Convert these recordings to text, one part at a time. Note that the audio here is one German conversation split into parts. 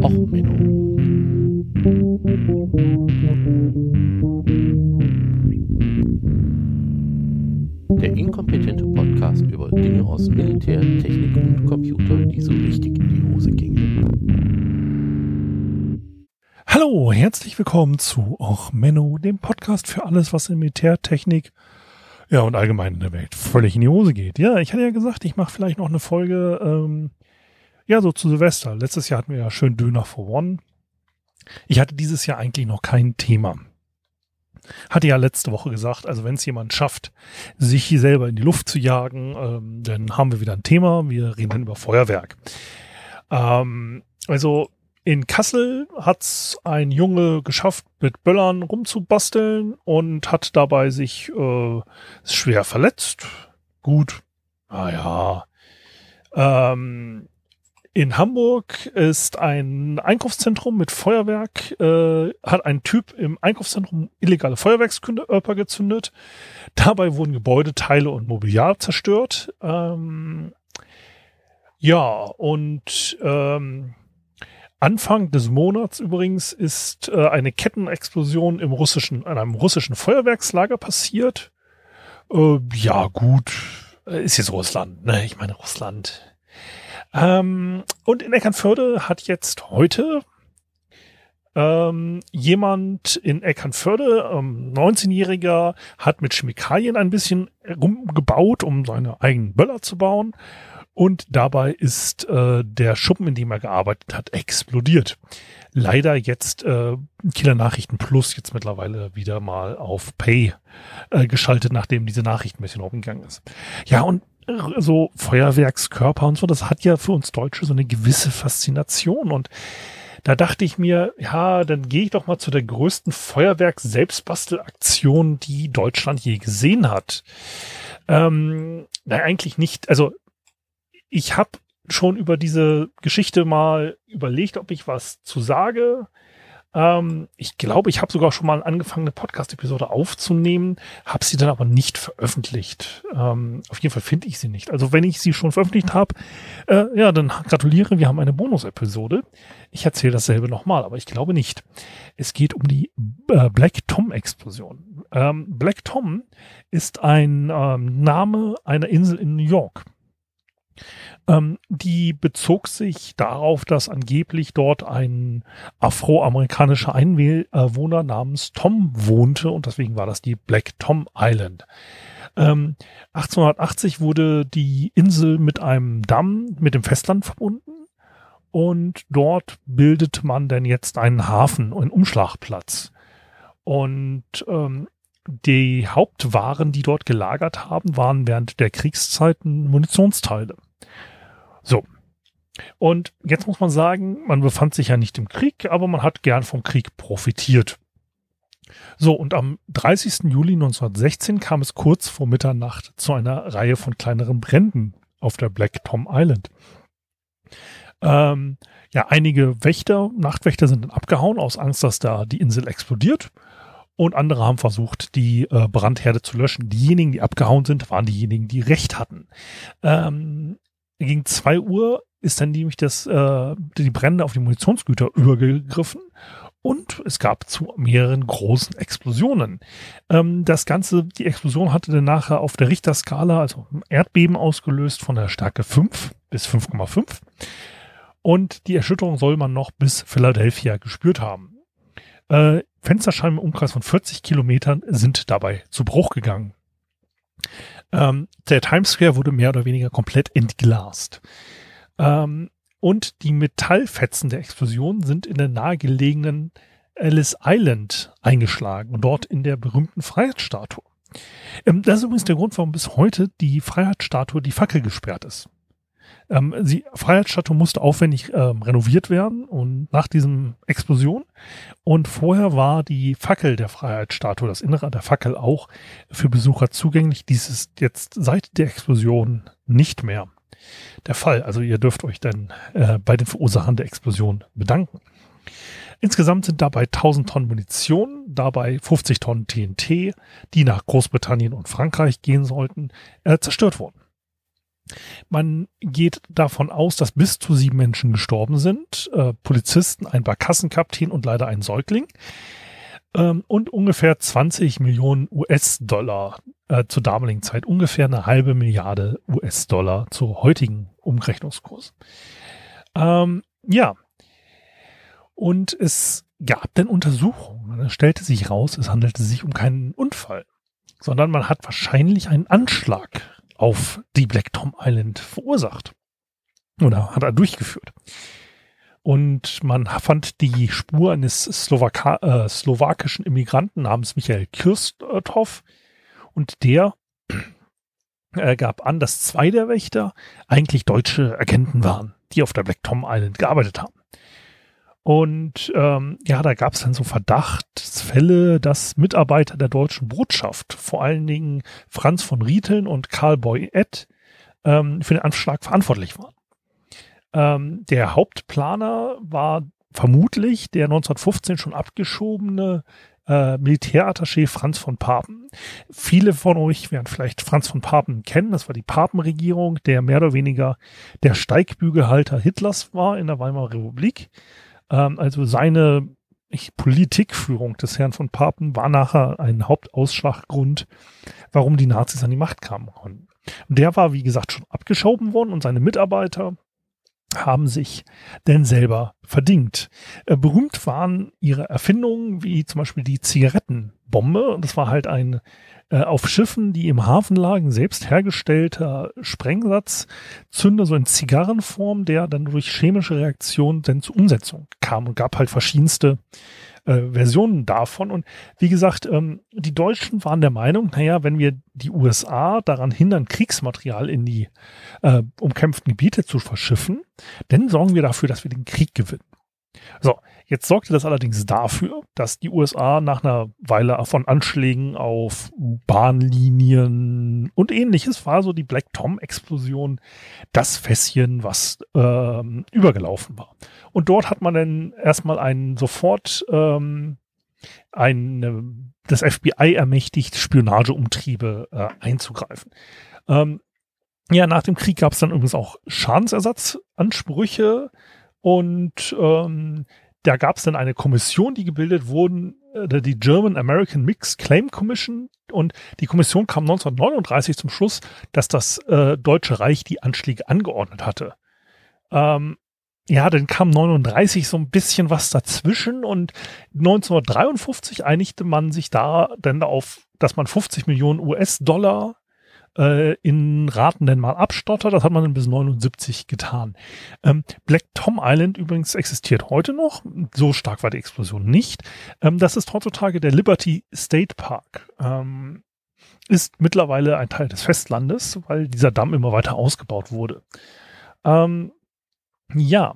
Och, Menno. Der inkompetente Podcast über Dinge aus Militär, Technik und Computer, die so richtig in die Hose gingen. Hallo, herzlich willkommen zu Och Menno, dem Podcast für alles, was in Militärtechnik ja und allgemein in der Welt völlig in die Hose geht. Ja, ich hatte ja gesagt, ich mache vielleicht noch eine Folge, ähm, ja, so zu Silvester. Letztes Jahr hatten wir ja schön Döner for One. Ich hatte dieses Jahr eigentlich noch kein Thema. Hatte ja letzte Woche gesagt, also wenn es jemand schafft, sich hier selber in die Luft zu jagen, ähm, dann haben wir wieder ein Thema. Wir reden dann über Feuerwerk. Ähm, also in Kassel hat's ein Junge geschafft, mit Böllern rumzubasteln und hat dabei sich äh, schwer verletzt. Gut, naja. Ähm, in Hamburg ist ein Einkaufszentrum mit Feuerwerk, äh, hat ein Typ im Einkaufszentrum illegale Feuerwerkskörper gezündet. Dabei wurden Gebäudeteile und Mobiliar zerstört. Ähm, ja, und ähm, Anfang des Monats übrigens ist äh, eine Kettenexplosion im russischen, in einem russischen Feuerwerkslager passiert. Äh, ja, gut, äh, ist jetzt Russland, ne? Ich meine Russland. Ähm, und in Eckernförde hat jetzt heute ähm, jemand in Eckernförde, ähm, 19-Jähriger, hat mit Chemikalien ein bisschen rumgebaut, um seine eigenen Böller zu bauen. Und dabei ist äh, der Schuppen, in dem er gearbeitet hat, explodiert. Leider jetzt äh, Kieler Nachrichten Plus jetzt mittlerweile wieder mal auf Pay äh, geschaltet, nachdem diese Nachricht ein bisschen aufgegangen ist. Ja, und so Feuerwerkskörper und so, das hat ja für uns Deutsche so eine gewisse Faszination und da dachte ich mir, ja, dann gehe ich doch mal zu der größten Feuerwerk-Selbstbastelaktion, die Deutschland je gesehen hat. Ähm, na, eigentlich nicht. Also ich habe schon über diese Geschichte mal überlegt, ob ich was zu sage. Ähm, ich glaube, ich habe sogar schon mal angefangen, eine Podcast-Episode aufzunehmen, habe sie dann aber nicht veröffentlicht. Ähm, auf jeden Fall finde ich sie nicht. Also wenn ich sie schon veröffentlicht habe, äh, ja, dann gratuliere, wir haben eine Bonus-Episode. Ich erzähle dasselbe nochmal, aber ich glaube nicht. Es geht um die äh, Black Tom-Explosion. Ähm, Black Tom ist ein ähm, Name einer Insel in New York. Ähm, die bezog sich darauf, dass angeblich dort ein afroamerikanischer Einwohner namens Tom wohnte und deswegen war das die Black Tom Island. Ähm, 1880 wurde die Insel mit einem Damm mit dem Festland verbunden und dort bildet man denn jetzt einen Hafen, einen Umschlagplatz. Und ähm, die Hauptwaren, die dort gelagert haben, waren während der Kriegszeiten Munitionsteile. So. Und jetzt muss man sagen, man befand sich ja nicht im Krieg, aber man hat gern vom Krieg profitiert. So, und am 30. Juli 1916 kam es kurz vor Mitternacht zu einer Reihe von kleineren Bränden auf der Black Tom Island. Ähm, ja, einige Wächter, Nachtwächter sind dann abgehauen aus Angst, dass da die Insel explodiert. Und andere haben versucht, die äh, Brandherde zu löschen. Diejenigen, die abgehauen sind, waren diejenigen, die Recht hatten. Ähm, gegen zwei Uhr ist dann nämlich das, äh, die Brände auf die Munitionsgüter übergegriffen und es gab zu mehreren großen Explosionen. Ähm, das Ganze, die Explosion hatte dann nachher auf der Richterskala, also Erdbeben ausgelöst von der Stärke 5 bis 5,5. Und die Erschütterung soll man noch bis Philadelphia gespürt haben. Äh, Fensterscheiben im Umkreis von 40 Kilometern sind dabei zu Bruch gegangen. Ähm, der Times Square wurde mehr oder weniger komplett entglast. Ähm, und die Metallfetzen der Explosion sind in der nahegelegenen Ellis Island eingeschlagen und dort in der berühmten Freiheitsstatue. Ähm, das ist übrigens der Grund, warum bis heute die Freiheitsstatue die Fackel gesperrt ist. Ähm, die Freiheitsstatue musste aufwendig ähm, renoviert werden und nach diesem Explosion. Und vorher war die Fackel der Freiheitsstatue, das Innere der Fackel auch für Besucher zugänglich. Dies ist jetzt seit der Explosion nicht mehr der Fall. Also ihr dürft euch dann äh, bei den Verursachern der Explosion bedanken. Insgesamt sind dabei 1000 Tonnen Munition, dabei 50 Tonnen TNT, die nach Großbritannien und Frankreich gehen sollten, äh, zerstört worden. Man geht davon aus, dass bis zu sieben Menschen gestorben sind. Äh, Polizisten, ein Barkassenkapitän und leider ein Säugling. Ähm, und ungefähr 20 Millionen US-Dollar äh, zur damaligen Zeit. Ungefähr eine halbe Milliarde US-Dollar zu heutigen Umrechnungskurs. Ähm, ja. Und es gab denn Untersuchungen. Es stellte sich raus, es handelte sich um keinen Unfall, sondern man hat wahrscheinlich einen Anschlag auf die Black Tom Island verursacht. Oder hat er durchgeführt. Und man fand die Spur eines Slowaka äh, slowakischen Immigranten namens Michael Kirsthoff. Und der äh, gab an, dass zwei der Wächter eigentlich deutsche Agenten waren, die auf der Black Tom Island gearbeitet haben. Und ähm, ja, da gab es dann so Verdachtsfälle, dass Mitarbeiter der deutschen Botschaft, vor allen Dingen Franz von Rieteln und Karl Boyett, ähm, für den Anschlag verantwortlich waren. Ähm, der Hauptplaner war vermutlich der 1915 schon abgeschobene äh, Militärattaché Franz von Papen. Viele von euch werden vielleicht Franz von Papen kennen. Das war die Papenregierung, der mehr oder weniger der Steigbügelhalter Hitlers war in der Weimarer Republik. Ähm, also seine ich, Politikführung des Herrn von Papen war nachher ein Hauptausschlaggrund, warum die Nazis an die Macht kamen. Und der war, wie gesagt, schon abgeschoben worden und seine Mitarbeiter haben sich denn selber verdingt. Äh, berühmt waren ihre Erfindungen, wie zum Beispiel die Zigarettenbombe. Das war halt ein äh, auf Schiffen, die im Hafen lagen, selbst hergestellter Sprengsatzzünder, so in Zigarrenform, der dann durch chemische Reaktionen dann zur Umsetzung kam und gab halt verschiedenste äh, Versionen davon. Und wie gesagt, ähm, die Deutschen waren der Meinung, naja, wenn wir die USA daran hindern, Kriegsmaterial in die äh, umkämpften Gebiete zu verschiffen, dann sorgen wir dafür, dass wir den Krieg gewinnen. So, jetzt sorgte das allerdings dafür, dass die USA nach einer Weile von Anschlägen auf Bahnlinien und ähnliches war so die Black Tom-Explosion das Fässchen, was ähm, übergelaufen war. Und dort hat man dann erstmal einen sofort ähm, ein, das FBI ermächtigt, Spionageumtriebe äh, einzugreifen. Ähm, ja, nach dem Krieg gab es dann übrigens auch Schadensersatzansprüche und ähm, da gab es dann eine Kommission, die gebildet wurden, äh, die German American Mixed Claim Commission. Und die Kommission kam 1939 zum Schluss, dass das äh, Deutsche Reich die Anschläge angeordnet hatte. Ähm, ja, dann kam 39 so ein bisschen was dazwischen und 1953 einigte man sich da dann auf, dass man 50 Millionen US-Dollar äh, in Raten denn mal abstottert. Das hat man dann bis 79 getan. Ähm, Black Tom Island übrigens existiert heute noch. So stark war die Explosion nicht. Ähm, das ist heutzutage der Liberty State Park. Ähm, ist mittlerweile ein Teil des Festlandes, weil dieser Damm immer weiter ausgebaut wurde. Ähm, ja.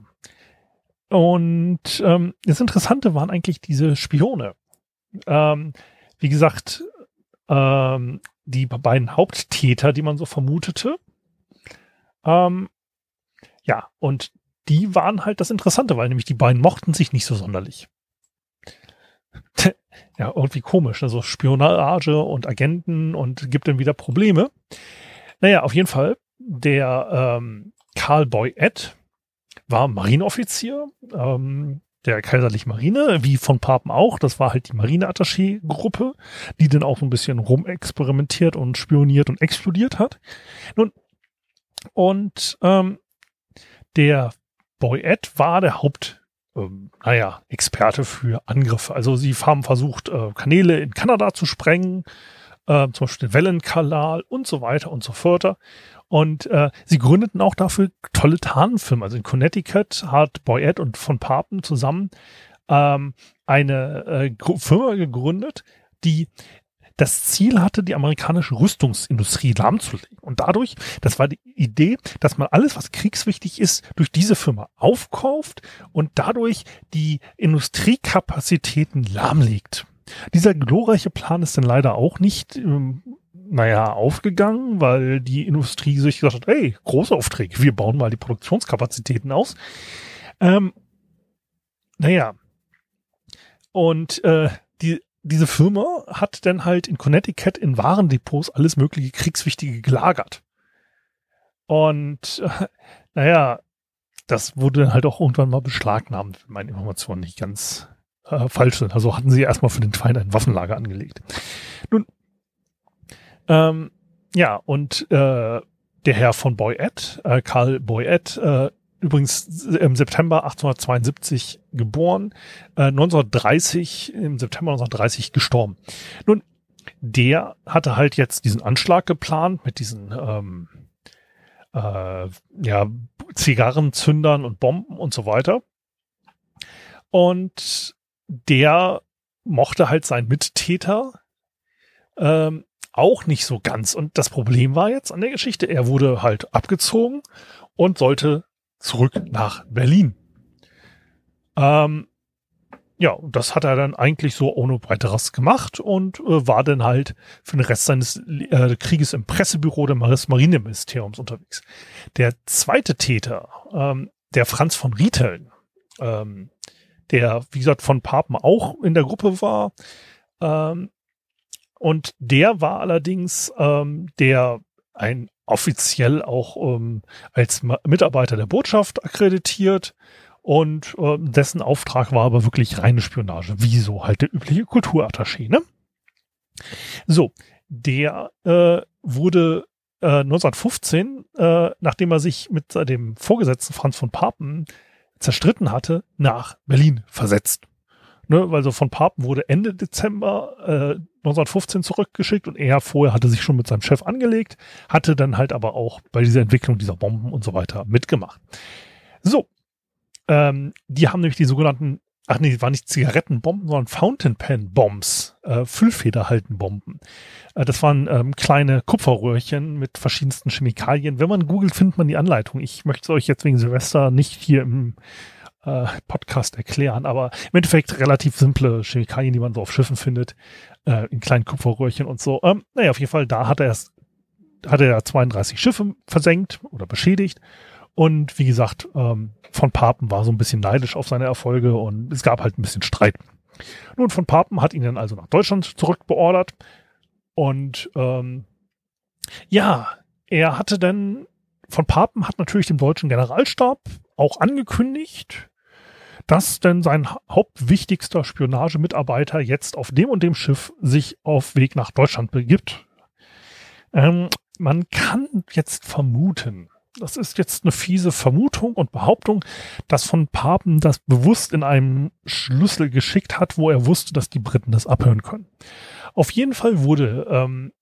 Und ähm, das Interessante waren eigentlich diese Spione. Ähm, wie gesagt, ähm, die beiden Haupttäter, die man so vermutete. Ähm, ja, und die waren halt das Interessante, weil nämlich die beiden mochten sich nicht so sonderlich. ja, irgendwie komisch, also Spionage und Agenten und gibt dann wieder Probleme. Naja, auf jeden Fall, der ähm, Karl Boy Ed war Marineoffizier, ähm, der kaiserlichen Marine, wie von Papen auch. Das war halt die Marineattaché-Gruppe, die dann auch so ein bisschen rumexperimentiert und spioniert und explodiert hat. Nun, und ähm, der Boy Ed war der Haupt, ähm, naja, Experte für Angriffe. Also sie haben versucht, äh, Kanäle in Kanada zu sprengen, äh, zum Beispiel den Wellenkanal und so weiter und so fort. Und äh, sie gründeten auch dafür tolle Tarnfirmen. Also in Connecticut hat Boyette und von Papen zusammen ähm, eine äh, Firma gegründet, die das Ziel hatte, die amerikanische Rüstungsindustrie lahmzulegen. Und dadurch, das war die Idee, dass man alles, was kriegswichtig ist, durch diese Firma aufkauft und dadurch die Industriekapazitäten lahmlegt. Dieser glorreiche Plan ist dann leider auch nicht ähm, naja, aufgegangen, weil die Industrie sich gesagt hat, hey, große Aufträge, wir bauen mal die Produktionskapazitäten aus. Ähm, naja. Und äh, die, diese Firma hat dann halt in Connecticut in Warendepots alles mögliche Kriegswichtige gelagert. Und äh, naja, das wurde halt auch irgendwann mal beschlagnahmt, wenn meine Informationen nicht ganz äh, falsch sind. Also hatten sie erstmal für den Feind ein Waffenlager angelegt. Nun, ähm, ja, und äh, der Herr von Boyette, äh, Karl Boyette, äh, übrigens im September 1872 geboren, äh, 1930, im September 1930 gestorben. Nun, der hatte halt jetzt diesen Anschlag geplant mit diesen ähm, äh, ja, Zigarrenzündern und Bomben und so weiter. Und der mochte halt seinen Mittäter ähm, auch nicht so ganz. Und das Problem war jetzt an der Geschichte, er wurde halt abgezogen und sollte zurück nach Berlin. Ähm, ja, das hat er dann eigentlich so ohne weiteres gemacht und äh, war dann halt für den Rest seines äh, Krieges im Pressebüro des Marineministeriums unterwegs. Der zweite Täter, ähm, der Franz von Rieteln, ähm, der, wie gesagt, von Papen auch in der Gruppe war, ähm, und der war allerdings ähm, der ein offiziell auch ähm, als Mitarbeiter der Botschaft akkreditiert und äh, dessen Auftrag war aber wirklich reine Spionage, wie so halt der übliche Kulturattaché, ne? So, der äh, wurde äh, 1915, äh, nachdem er sich mit dem Vorgesetzten Franz von Papen zerstritten hatte, nach Berlin versetzt. Ne, weil so von Papen wurde Ende Dezember äh, 1915 zurückgeschickt und er vorher hatte sich schon mit seinem Chef angelegt, hatte dann halt aber auch bei dieser Entwicklung dieser Bomben und so weiter mitgemacht. So, ähm, die haben nämlich die sogenannten, ach nee, waren nicht Zigarettenbomben, sondern Fountain Pen Bombs, äh, Füllfederhaltenbomben. Äh, das waren ähm, kleine Kupferröhrchen mit verschiedensten Chemikalien. Wenn man googelt, findet man die Anleitung. Ich möchte es euch jetzt wegen Silvester nicht hier im äh, Podcast erklären, aber im Endeffekt relativ simple Chemikalien, die man so auf Schiffen findet, äh, in kleinen Kupferröhrchen und so. Ähm, naja, auf jeden Fall, da hat er hat er 32 Schiffe versenkt oder beschädigt und wie gesagt, ähm, von Papen war so ein bisschen neidisch auf seine Erfolge und es gab halt ein bisschen Streit. Nun, von Papen hat ihn dann also nach Deutschland zurückbeordert und ähm, ja, er hatte dann von Papen hat natürlich dem deutschen Generalstab auch angekündigt, dass denn sein hauptwichtigster Spionagemitarbeiter jetzt auf dem und dem Schiff sich auf Weg nach Deutschland begibt. Ähm, man kann jetzt vermuten, das ist jetzt eine fiese Vermutung und Behauptung, dass von Papen das bewusst in einem Schlüssel geschickt hat, wo er wusste, dass die Briten das abhören können. Auf jeden Fall wurde, ähm,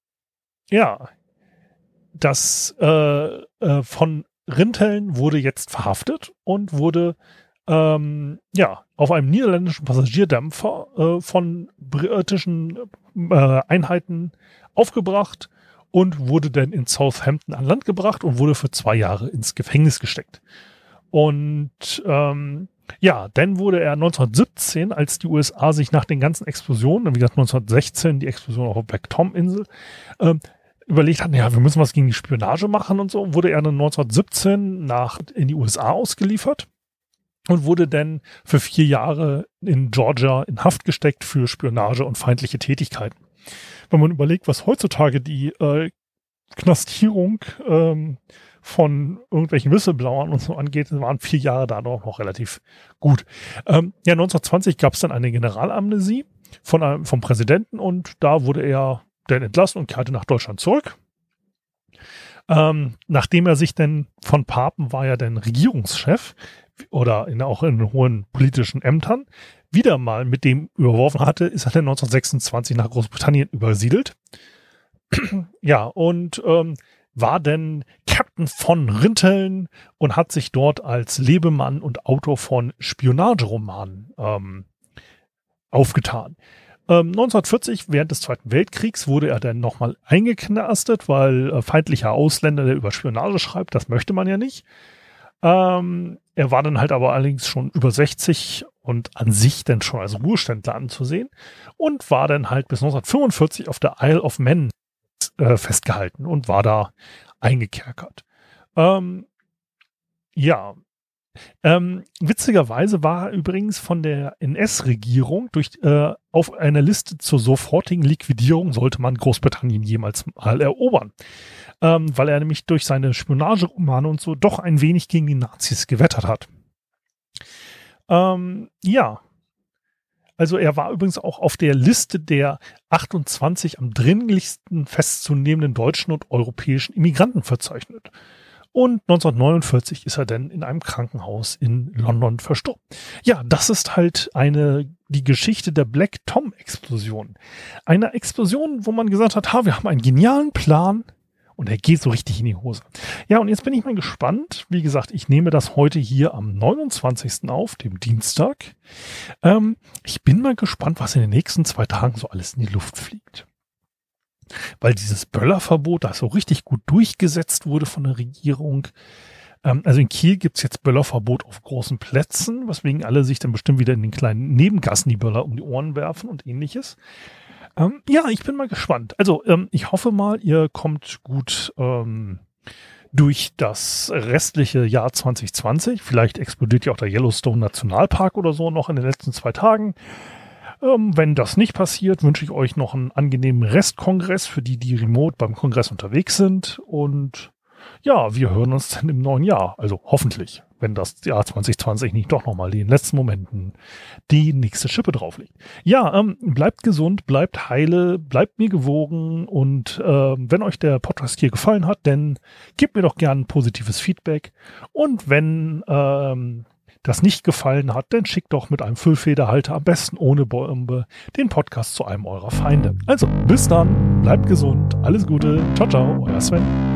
ja, das äh, äh, von Rinteln wurde jetzt verhaftet und wurde ähm, ja auf einem niederländischen Passagierdämpfer äh, von britischen äh, Einheiten aufgebracht und wurde dann in Southampton an Land gebracht und wurde für zwei Jahre ins Gefängnis gesteckt. Und ähm, ja, dann wurde er 1917, als die USA sich nach den ganzen Explosionen, wie gesagt 1916 die Explosion auf der Black Tom Insel, ähm, überlegt hatten, ja, wir müssen was gegen die Spionage machen und so, wurde er dann 1917 nach in die USA ausgeliefert und wurde dann für vier Jahre in Georgia in Haft gesteckt für Spionage und feindliche Tätigkeiten wenn man überlegt, was heutzutage die äh, Knastierung ähm, von irgendwelchen Whistleblowern und so angeht, waren vier Jahre da noch, noch relativ gut. Ähm, ja, 1920 gab es dann eine Generalamnesie von einem, vom Präsidenten und da wurde er dann entlassen und kehrte nach Deutschland zurück. Ähm, nachdem er sich denn von Papen war ja dann Regierungschef oder in, auch in hohen politischen Ämtern, wieder mal mit dem überworfen hatte, ist er dann 1926 nach Großbritannien übersiedelt. ja, und ähm, war dann Captain von Rinteln und hat sich dort als Lebemann und Autor von Spionageromanen ähm, aufgetan. Ähm, 1940, während des Zweiten Weltkriegs, wurde er dann nochmal eingeknastet, weil äh, feindlicher Ausländer, der über Spionage schreibt, das möchte man ja nicht. Ähm, er war dann halt aber allerdings schon über 60 und an sich dann schon als Ruheständler anzusehen und war dann halt bis 1945 auf der Isle of Man äh, festgehalten und war da eingekerkert. Ähm, ja, Ähm, witzigerweise war er übrigens von der NS-Regierung äh, auf einer Liste zur sofortigen Liquidierung sollte man Großbritannien jemals mal erobern, ähm, weil er nämlich durch seine Spionageromane und so doch ein wenig gegen die Nazis gewettert hat. Ähm, ja, also er war übrigens auch auf der Liste der 28 am dringlichsten festzunehmenden deutschen und europäischen Immigranten verzeichnet. Und 1949 ist er dann in einem Krankenhaus in London verstorben. Ja, das ist halt eine, die Geschichte der Black Tom Explosion. Eine Explosion, wo man gesagt hat, ha, wir haben einen genialen Plan, und er geht so richtig in die Hose. Ja, und jetzt bin ich mal gespannt. Wie gesagt, ich nehme das heute hier am 29. auf, dem Dienstag. Ähm, ich bin mal gespannt, was in den nächsten zwei Tagen so alles in die Luft fliegt. Weil dieses Böllerverbot, das so richtig gut durchgesetzt wurde von der Regierung. Ähm, also in Kiel gibt's jetzt Böllerverbot auf großen Plätzen, weswegen alle sich dann bestimmt wieder in den kleinen Nebengassen die Böller um die Ohren werfen und ähnliches. Ähm, ja, ich bin mal gespannt. Also ähm, ich hoffe mal, ihr kommt gut ähm, durch das restliche Jahr 2020. Vielleicht explodiert ja auch der Yellowstone Nationalpark oder so noch in den letzten zwei Tagen. Ähm, wenn das nicht passiert, wünsche ich euch noch einen angenehmen Restkongress für die, die remote beim Kongress unterwegs sind. Und ja, wir hören uns dann im neuen Jahr. Also hoffentlich wenn das Jahr 2020 nicht doch nochmal in den letzten Momenten die nächste Schippe drauflegt. Ja, ähm, bleibt gesund, bleibt heile, bleibt mir gewogen und äh, wenn euch der Podcast hier gefallen hat, dann gebt mir doch gerne ein positives Feedback und wenn ähm, das nicht gefallen hat, dann schickt doch mit einem Füllfederhalter am besten ohne Bombe den Podcast zu einem eurer Feinde. Also, bis dann, bleibt gesund, alles Gute, ciao, ciao, euer Sven.